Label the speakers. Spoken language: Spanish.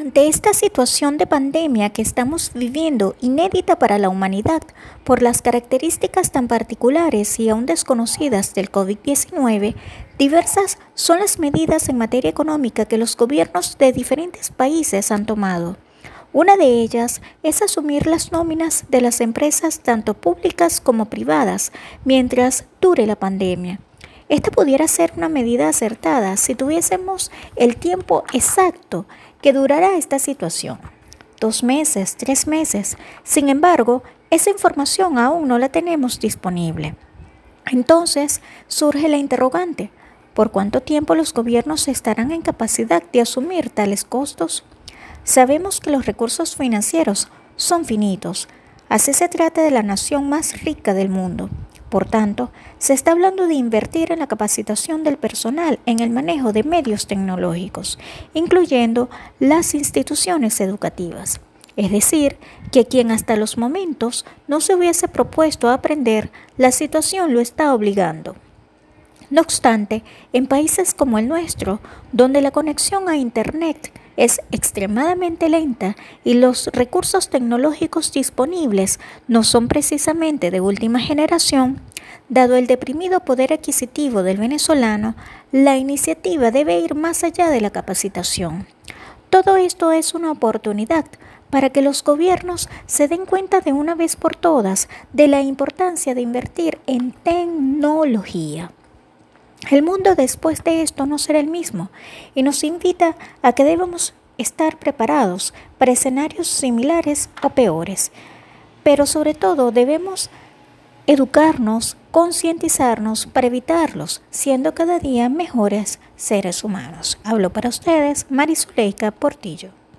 Speaker 1: Ante esta situación de pandemia que estamos viviendo, inédita para la humanidad, por las características tan particulares y aún desconocidas del COVID-19, diversas son las medidas en materia económica que los gobiernos de diferentes países han tomado. Una de ellas es asumir las nóminas de las empresas tanto públicas como privadas mientras dure la pandemia. Esta pudiera ser una medida acertada si tuviésemos el tiempo exacto que durará esta situación. Dos meses, tres meses. Sin embargo, esa información aún no la tenemos disponible. Entonces surge la interrogante, ¿por cuánto tiempo los gobiernos estarán en capacidad de asumir tales costos? Sabemos que los recursos financieros son finitos, así se trata de la nación más rica del mundo. Por tanto, se está hablando de invertir en la capacitación del personal en el manejo de medios tecnológicos, incluyendo las instituciones educativas. Es decir, que quien hasta los momentos no se hubiese propuesto aprender, la situación lo está obligando. No obstante, en países como el nuestro, donde la conexión a Internet es extremadamente lenta y los recursos tecnológicos disponibles no son precisamente de última generación, dado el deprimido poder adquisitivo del venezolano, la iniciativa debe ir más allá de la capacitación. Todo esto es una oportunidad para que los gobiernos se den cuenta de una vez por todas de la importancia de invertir en tecnología. El mundo después de esto no será el mismo y nos invita a que debemos estar preparados para escenarios similares o peores. Pero sobre todo debemos educarnos, concientizarnos para evitarlos, siendo cada día mejores seres humanos. Hablo para ustedes, Marizuleika Portillo.